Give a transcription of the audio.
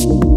You.